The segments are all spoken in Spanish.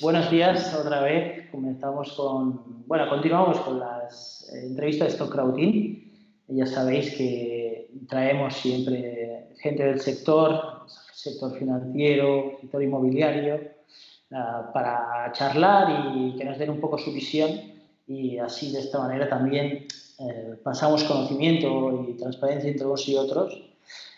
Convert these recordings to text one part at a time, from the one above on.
Buenos días otra vez. Comenzamos con, bueno, continuamos con las eh, entrevistas de Stock Crowding. Ya sabéis que traemos siempre gente del sector, sector financiero, sector inmobiliario, ah, para charlar y que nos den un poco su visión y así de esta manera también eh, pasamos conocimiento y transparencia entre unos y otros.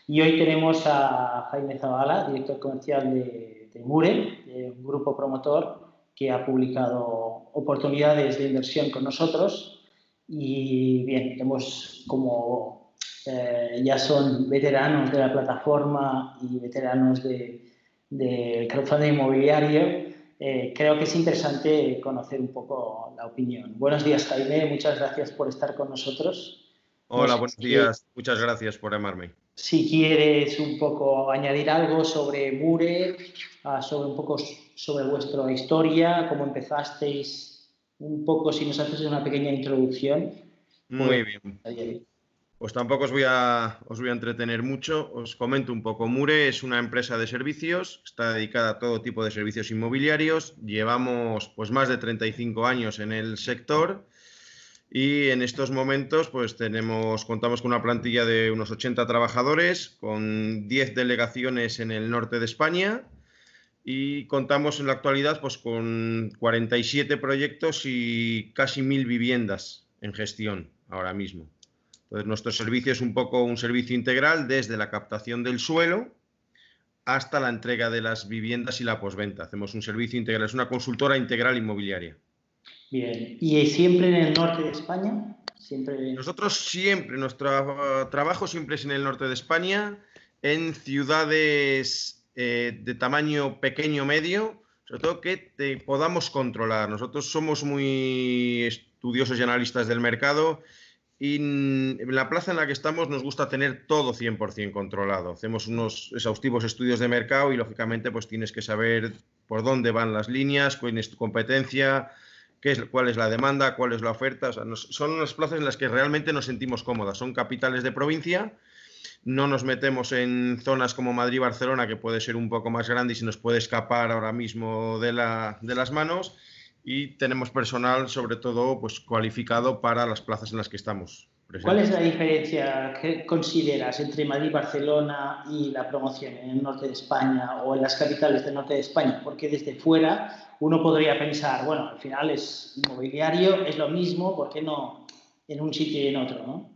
Y hoy tenemos a Jaime Zavala, director comercial de, de Mure, de un grupo promotor que ha publicado oportunidades de inversión con nosotros. Y bien, hemos como eh, ya son veteranos de la plataforma y veteranos del de crowdfunding inmobiliario, eh, creo que es interesante conocer un poco la opinión. Buenos días, Jaime. Muchas gracias por estar con nosotros. Hola, buenos días. Muchas gracias por llamarme. Si quieres un poco añadir algo sobre Mure, ah, sobre un poco sobre vuestra historia, cómo empezasteis, un poco si nos haces una pequeña introducción. Muy pues, bien. Pues tampoco os voy, a, os voy a entretener mucho, os comento un poco. Mure es una empresa de servicios, está dedicada a todo tipo de servicios inmobiliarios, llevamos pues más de 35 años en el sector y en estos momentos pues tenemos, contamos con una plantilla de unos 80 trabajadores, con 10 delegaciones en el norte de España y contamos en la actualidad pues con 47 proyectos y casi mil viviendas en gestión ahora mismo. Entonces, nuestro servicio es un poco un servicio integral desde la captación del suelo hasta la entrega de las viviendas y la posventa. Hacemos un servicio integral, es una consultora integral inmobiliaria. Bien, ¿y siempre en el norte de España? Siempre... Nosotros siempre, nuestro trabajo siempre es en el norte de España, en ciudades eh, de tamaño pequeño medio, sobre todo que te podamos controlar. Nosotros somos muy estudiosos y analistas del mercado y la plaza en la que estamos nos gusta tener todo 100% controlado. Hacemos unos exhaustivos estudios de mercado y lógicamente pues tienes que saber por dónde van las líneas, cuál es tu competencia, qué es, cuál es la demanda, cuál es la oferta. son unas plazas en las que realmente nos sentimos cómodas. Son capitales de provincia, no nos metemos en zonas como Madrid, Barcelona, que puede ser un poco más grande y se nos puede escapar ahora mismo de, la, de las manos y tenemos personal, sobre todo, pues cualificado para las plazas en las que estamos. ¿Cuál es la diferencia que consideras entre Madrid, Barcelona y la promoción en el norte de España o en las capitales del norte de España? Porque desde fuera uno podría pensar, bueno, al final es inmobiliario, es lo mismo, ¿por qué no en un sitio y en otro? ¿no?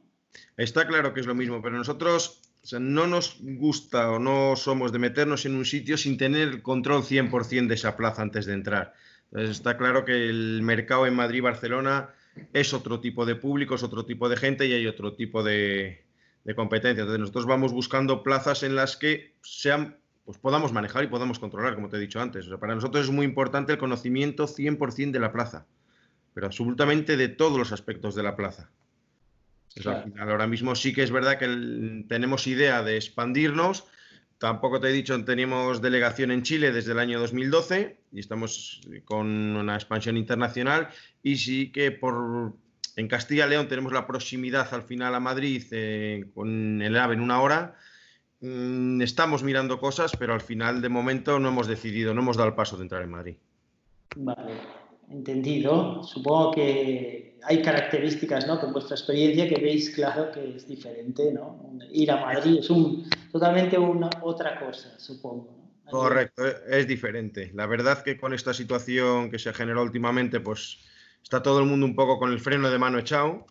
Está claro que es lo mismo, pero nosotros no nos gusta o no somos de meternos en un sitio sin tener el control 100% de esa plaza antes de entrar está claro que el mercado en Madrid y Barcelona es otro tipo de público, es otro tipo de gente y hay otro tipo de, competencia. Entonces nosotros vamos buscando plazas en las que sean, pues podamos manejar y podamos controlar, como te he dicho antes. para nosotros es muy importante el conocimiento 100% de la plaza, pero absolutamente de todos los aspectos de la plaza. ahora mismo sí que es verdad que tenemos idea de expandirnos, Tampoco te he dicho, tenemos delegación en Chile desde el año 2012 y estamos con una expansión internacional y sí que por en Castilla y León tenemos la proximidad al final a Madrid eh, con el AVE en una hora. Mm, estamos mirando cosas, pero al final de momento no hemos decidido, no hemos dado el paso de entrar en Madrid. Vale, entendido. Supongo que hay características, ¿no? Con vuestra experiencia que veis claro que es diferente, ¿no? Ir a Madrid es un, totalmente una otra cosa, supongo. Correcto, es diferente. La verdad que con esta situación que se generó últimamente, pues está todo el mundo un poco con el freno de mano echado,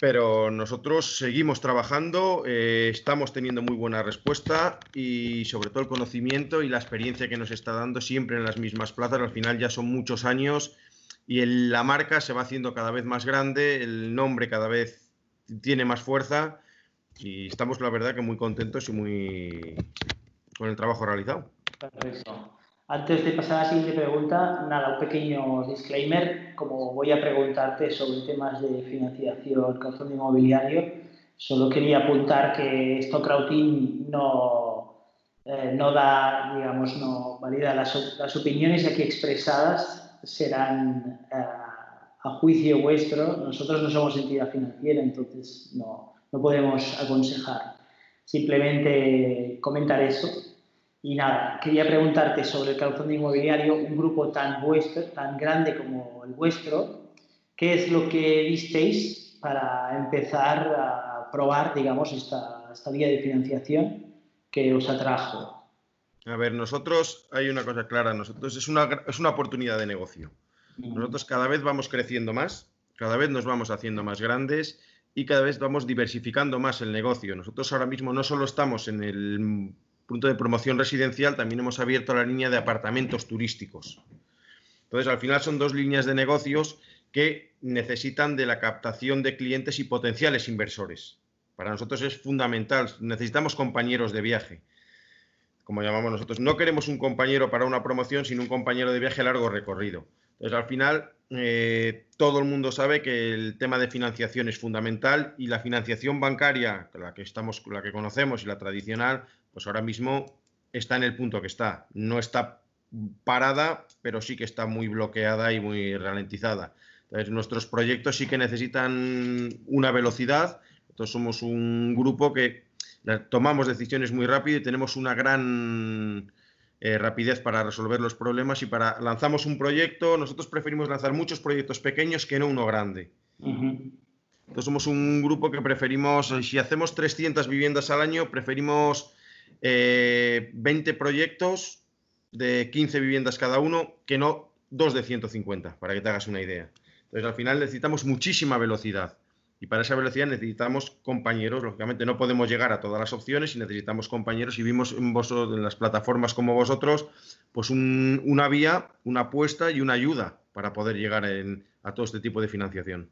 pero nosotros seguimos trabajando, eh, estamos teniendo muy buena respuesta y sobre todo el conocimiento y la experiencia que nos está dando siempre en las mismas plazas. Al final ya son muchos años y la marca se va haciendo cada vez más grande, el nombre cada vez tiene más fuerza y estamos, la verdad, que muy contentos y muy con el trabajo realizado. Perfecto. Antes de pasar a la siguiente pregunta, nada, un pequeño disclaimer. Como voy a preguntarte sobre temas de financiación, de inmobiliario, solo quería apuntar que Stock Routing no, eh, no da, digamos, no valida las, las opiniones aquí expresadas serán eh, a juicio vuestro, nosotros no somos entidad financiera, entonces no, no podemos aconsejar. Simplemente comentar eso. Y nada, quería preguntarte sobre el crowdfunding inmobiliario, un grupo tan, vuestro, tan grande como el vuestro, ¿qué es lo que visteis para empezar a probar, digamos, esta, esta vía de financiación que os atrajo? A ver, nosotros hay una cosa clara, nosotros es una, es una oportunidad de negocio. Nosotros cada vez vamos creciendo más, cada vez nos vamos haciendo más grandes y cada vez vamos diversificando más el negocio. Nosotros ahora mismo no solo estamos en el punto de promoción residencial, también hemos abierto la línea de apartamentos turísticos. Entonces, al final son dos líneas de negocios que necesitan de la captación de clientes y potenciales inversores. Para nosotros es fundamental, necesitamos compañeros de viaje como llamamos nosotros. No queremos un compañero para una promoción, sino un compañero de viaje a largo recorrido. Entonces, al final, eh, todo el mundo sabe que el tema de financiación es fundamental y la financiación bancaria, la que, estamos, la que conocemos y la tradicional, pues ahora mismo está en el punto que está. No está parada, pero sí que está muy bloqueada y muy ralentizada. Entonces, nuestros proyectos sí que necesitan una velocidad. Nosotros somos un grupo que tomamos decisiones muy rápido y tenemos una gran eh, rapidez para resolver los problemas y para lanzamos un proyecto, nosotros preferimos lanzar muchos proyectos pequeños que no uno grande. Entonces somos un grupo que preferimos, si hacemos 300 viviendas al año, preferimos 20 eh, proyectos de 15 viviendas cada uno que no dos de 150, para que te hagas una idea. Entonces al final necesitamos muchísima velocidad. Y para esa velocidad necesitamos compañeros, lógicamente no podemos llegar a todas las opciones y necesitamos compañeros y vimos en, vosotros, en las plataformas como vosotros pues una vía, una apuesta y una ayuda para poder llegar a todo este tipo de financiación.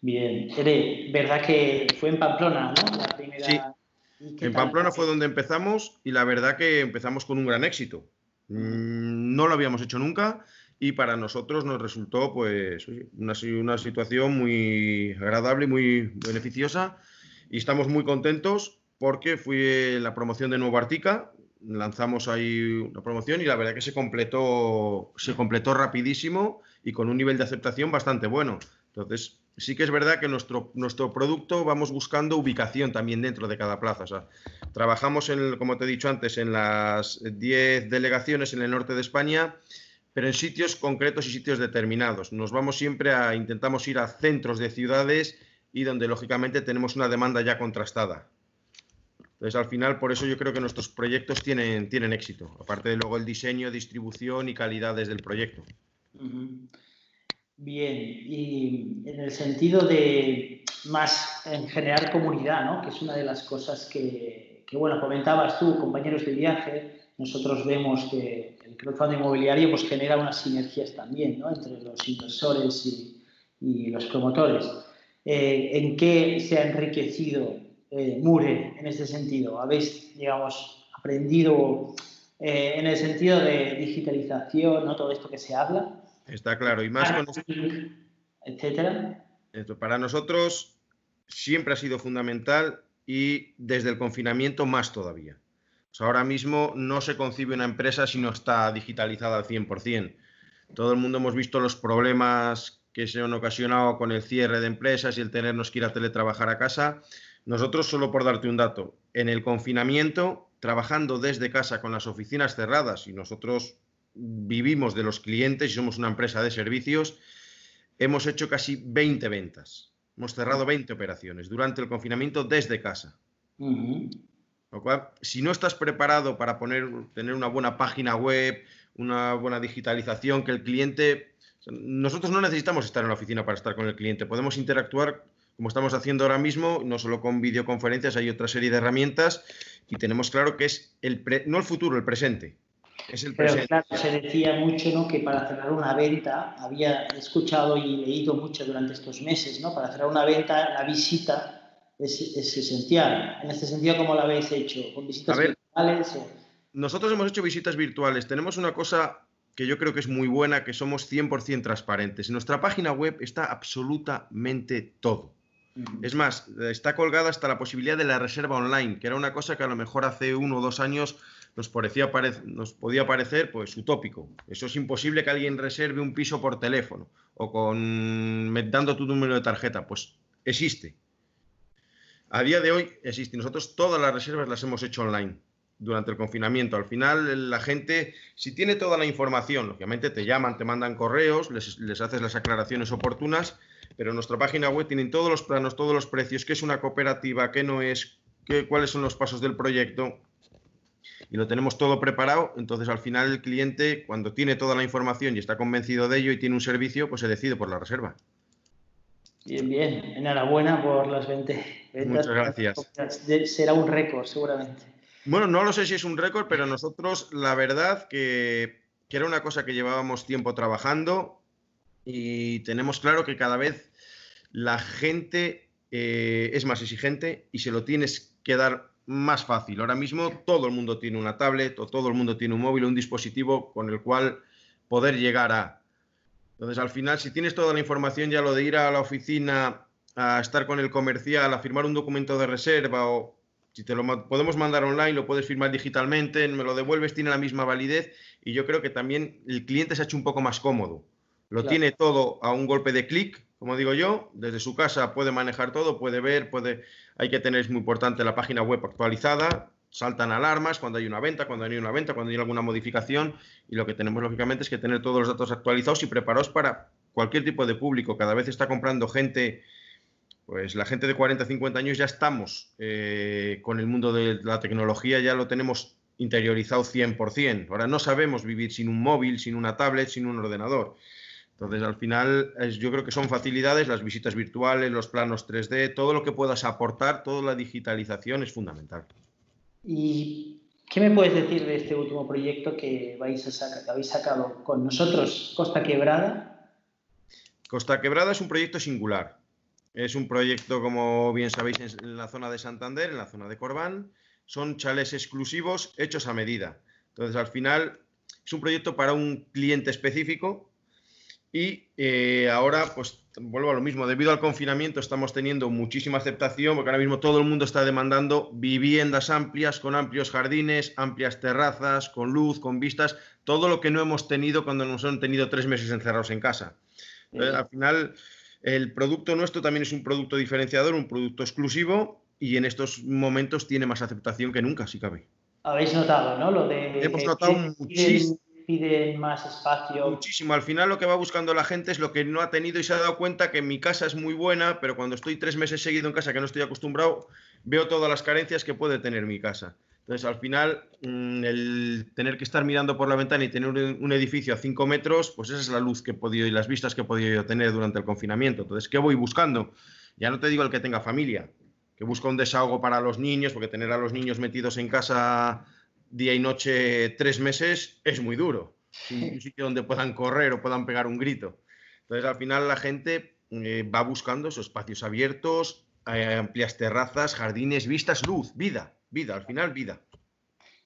Bien, Ere, verdad que fue en Pamplona, ¿no? La primera... Sí, en Pamplona fue donde empezamos y la verdad que empezamos con un gran éxito. Mm, no lo habíamos hecho nunca y para nosotros nos resultó pues una, una situación muy agradable y muy beneficiosa y estamos muy contentos porque fui la promoción de Nuevo Artica, lanzamos ahí una promoción y la verdad que se completó, se completó rapidísimo y con un nivel de aceptación bastante bueno. Entonces, sí que es verdad que nuestro, nuestro producto vamos buscando ubicación también dentro de cada plaza. O sea, trabajamos, en, como te he dicho antes, en las 10 delegaciones en el norte de España pero en sitios concretos y sitios determinados. Nos vamos siempre a, intentamos ir a centros de ciudades y donde lógicamente tenemos una demanda ya contrastada. Entonces, al final, por eso yo creo que nuestros proyectos tienen, tienen éxito, aparte de luego el diseño, distribución y calidades del proyecto. Bien, y en el sentido de más en generar comunidad, ¿no? que es una de las cosas que, que bueno, comentabas tú, compañeros de viaje, nosotros vemos que el crowdfunding inmobiliario pues, genera unas sinergias también ¿no? entre los inversores y, los promotores. Eh, ¿En qué se ha enriquecido eh, Mure en este sentido? ¿Habéis, digamos, aprendido eh, en el sentido de digitalización, ¿no? todo esto que se habla? Está claro, y más con... Etcétera. Esto, para nosotros siempre ha sido fundamental y desde el confinamiento más todavía ahora mismo no se concibe una empresa si no está digitalizada al 100%. Todo el mundo hemos visto los problemas que se han ocasionado con el cierre de empresas y el tenernos que ir a teletrabajar a casa. Nosotros, solo por darte un dato, en el confinamiento, trabajando desde casa con las oficinas cerradas y nosotros vivimos de los clientes y somos una empresa de servicios, hemos hecho casi 20 ventas. Hemos cerrado 20 operaciones durante el confinamiento desde casa. Lo cual, si no estás preparado para poner, tener una buena página web, una buena digitalización, que el cliente... Nosotros no necesitamos estar en la oficina para estar con el cliente, podemos interactuar como estamos haciendo ahora mismo, no solo con videoconferencias, hay otra serie de herramientas y tenemos claro que es el no el futuro, el presente. Es el Pero claro, se decía mucho ¿no? que para cerrar una venta, había escuchado y leído mucho durante estos meses, ¿no? para cerrar una venta, la visita es, esencial. En este sentido, ¿cómo lo habéis hecho? ¿Con visitas virtuales? Nosotros hemos hecho visitas virtuales. Tenemos una cosa que yo creo que es muy buena, que somos 100% transparentes. En nuestra página web está absolutamente todo. Es más, está colgada hasta la posibilidad de la reserva online, que era una cosa que a lo mejor hace uno o dos años nos, parecía, nos podía parecer pues, utópico. Eso es imposible que alguien reserve un piso por teléfono o con dando tu número de tarjeta, pues existe. A día de hoy existe. Nosotros todas las reservas las hemos hecho online durante el confinamiento. Al final, la gente, si tiene toda la información, lógicamente te llaman, te mandan correos, les, haces las aclaraciones oportunas, pero en nuestra página web tienen todos los planos, todos los precios, qué es una cooperativa, qué no es, qué, cuáles son los pasos del proyecto. Y lo tenemos todo preparado, entonces al final el cliente, cuando tiene toda la información y está convencido de ello y tiene un servicio, pues se decide por la reserva. Bien, bien. Enhorabuena por las 20 ventas. Muchas gracias. Será un récord, seguramente. Bueno, no lo sé si es un récord, pero nosotros la verdad que, era una cosa que llevábamos tiempo trabajando y tenemos claro que cada vez la gente eh, es más exigente y se lo tienes que dar más fácil. Ahora mismo todo el mundo tiene una tablet o todo el mundo tiene un móvil o un dispositivo con el cual poder llegar a. Entonces, al final, si tienes toda la información, ya lo de ir a la oficina a estar con el comercial, a firmar un documento de reserva o si te lo podemos mandar online, lo puedes firmar digitalmente, me lo devuelves, tiene la misma validez y yo creo que también el cliente se ha hecho un poco más cómodo. Lo tiene todo a un golpe de clic, como digo yo, desde su casa puede manejar todo, puede ver, puede hay que tener, es muy importante, la página web actualizada, saltan alarmas cuando hay una venta, cuando hay una venta, cuando hay alguna modificación y lo que tenemos lógicamente es que tener todos los datos actualizados y preparados para cualquier tipo de público. Cada vez está comprando gente pues la gente de 40, 50 años ya estamos eh, con el mundo de la tecnología, ya lo tenemos interiorizado 100%. Ahora no sabemos vivir sin un móvil, sin una tablet, sin un ordenador. Entonces, al final, yo creo que son facilidades, las visitas virtuales, los planos 3D, todo lo que puedas aportar, toda la digitalización es fundamental. ¿Y qué me puedes decir de este último proyecto que, vais a sacar, que habéis sacado con nosotros, Costa Quebrada? Costa Quebrada es un proyecto singular. Es un proyecto, como bien sabéis, en la zona de Santander, en la zona de Corbán. Son chales exclusivos hechos a medida. Entonces, al final, es un proyecto para un cliente específico y eh, ahora, pues vuelvo a lo mismo, debido al confinamiento estamos teniendo muchísima aceptación porque ahora mismo todo el mundo está demandando viviendas amplias, con amplios jardines, amplias terrazas, con luz, con vistas, todo lo que no hemos tenido cuando nos han tenido tres meses encerrados en casa. al final el producto nuestro también es un producto diferenciador, un producto exclusivo y en estos momentos tiene más aceptación que nunca, si cabe. Habéis notado, ¿no? Lo de Hemos notado muchísimo. Piden, más espacio. Muchísimo. Al final lo que va buscando la gente es lo que no ha tenido y se ha dado cuenta que mi casa es muy buena, pero cuando estoy tres meses seguido en casa que no estoy acostumbrado, veo todas las carencias que puede tener mi casa. Entonces, al final, mm, el tener que estar mirando por la ventana y tener un edificio a 5 metros, pues esa es la luz que he podido y las vistas que he podido tener durante el confinamiento. Entonces, ¿qué voy buscando? Ya no te digo el que tenga familia, que busca un desahogo para los niños, porque tener a los niños metidos en casa día y noche tres meses es muy duro. Un sitio donde puedan correr o puedan pegar un grito. Entonces, al final, la gente eh, va buscando esos espacios abiertos, eh, amplias terrazas, jardines, vistas, luz, vida vida, al final vida.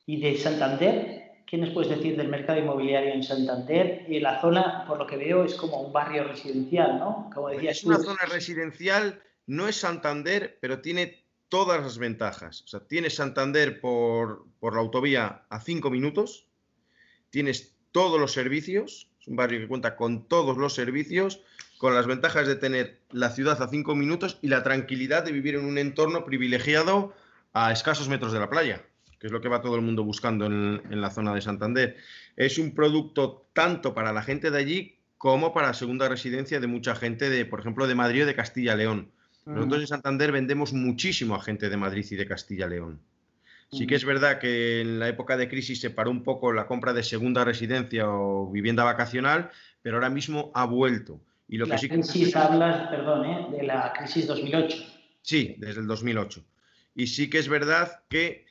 ¿Y de Santander? ¿Qué nos puedes decir del mercado inmobiliario en Santander? Y la zona, por lo que veo, es como un barrio residencial, ¿no? Como decías es una zona residencial, no es Santander, pero tiene todas las ventajas. O sea, tienes Santander por, por la autovía a cinco minutos, tienes todos los servicios, es un barrio que cuenta con todos los servicios, con las ventajas de tener la ciudad a cinco minutos y la tranquilidad de vivir en un entorno privilegiado a escasos metros de la playa, que es lo que va todo el mundo buscando en, la zona de Santander. Es un producto tanto para la gente de allí como para segunda residencia de mucha gente, de, por ejemplo, de Madrid o de Castilla-León. Nosotros en Santander vendemos muchísimo a gente de Madrid y de Castilla-León. Sí que es verdad que en la época de crisis se paró un poco la compra de segunda residencia o vivienda vacacional, pero ahora mismo ha vuelto. Y lo la que sí crisis hablas, perdón, ¿eh? de la crisis 2008. Sí, desde el 2008. Y sí que es verdad que,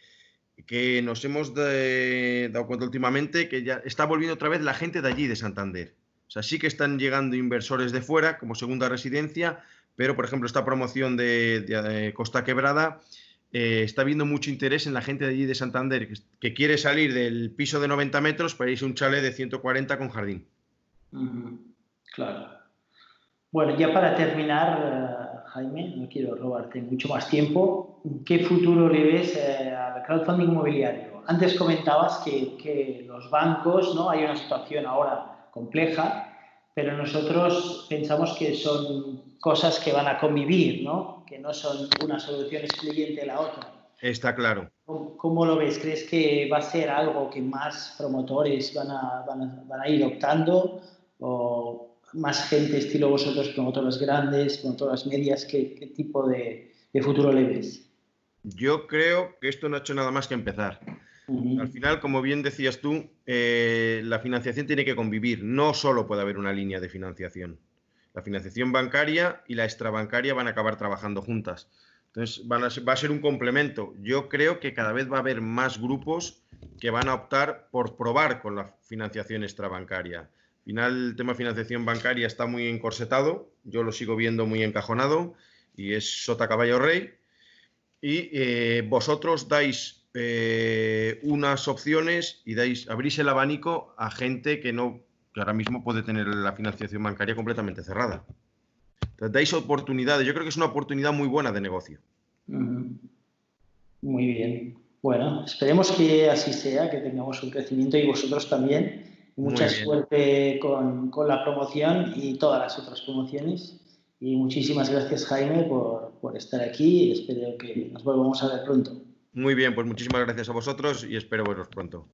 que nos hemos dado cuenta últimamente que ya está volviendo otra vez la gente de allí, de Santander. O sea, sí que están llegando inversores de fuera como segunda residencia, pero por ejemplo esta promoción de, Costa Quebrada eh, está viendo mucho interés en la gente de allí de Santander, que, quiere salir del piso de 90 metros para irse a un chalet de 140 con jardín. Claro. Bueno, ya para terminar, Jaime, no quiero robarte mucho más tiempo. ¿Qué futuro le ves eh, al crowdfunding inmobiliario? Antes comentabas que, los bancos, ¿no? Hay una situación ahora compleja pero nosotros pensamos que son cosas que van a convivir, ¿no? Que no son una solución excluyente de la otra. Está claro. ¿Cómo, lo ves? ¿Crees que va a ser algo que más promotores van a, van a, ir optando? ¿O más gente estilo vosotros, promotoras grandes, promotoras medias? ¿Qué, tipo de, futuro le ves? Yo creo que esto no ha hecho nada más que empezar. Al final, como bien decías tú, eh, la financiación tiene que convivir. No solo puede haber una línea de financiación. La financiación bancaria y la extrabancaria van a acabar trabajando juntas. Entonces, va a ser un complemento. Yo creo que cada vez va a haber más grupos que van a optar por probar con la financiación extrabancaria. Al final, el tema financiación bancaria está muy encorsetado, yo lo sigo viendo muy encajonado y es sota caballo rey. Y eh, vosotros dais eh, unas opciones y dais, abrís el abanico a gente que no, que ahora mismo puede tener la financiación bancaria completamente cerrada dais oportunidades. Yo creo que es una oportunidad muy buena de negocio. Muy bien. Bueno, esperemos que así sea, que tengamos un crecimiento y vosotros también. Mucha suerte con, la promoción y todas las otras promociones. Y muchísimas gracias, Jaime, por, por estar aquí y espero que nos volvamos a ver pronto. Muy bien, pues muchísimas gracias a vosotros y espero veros pronto.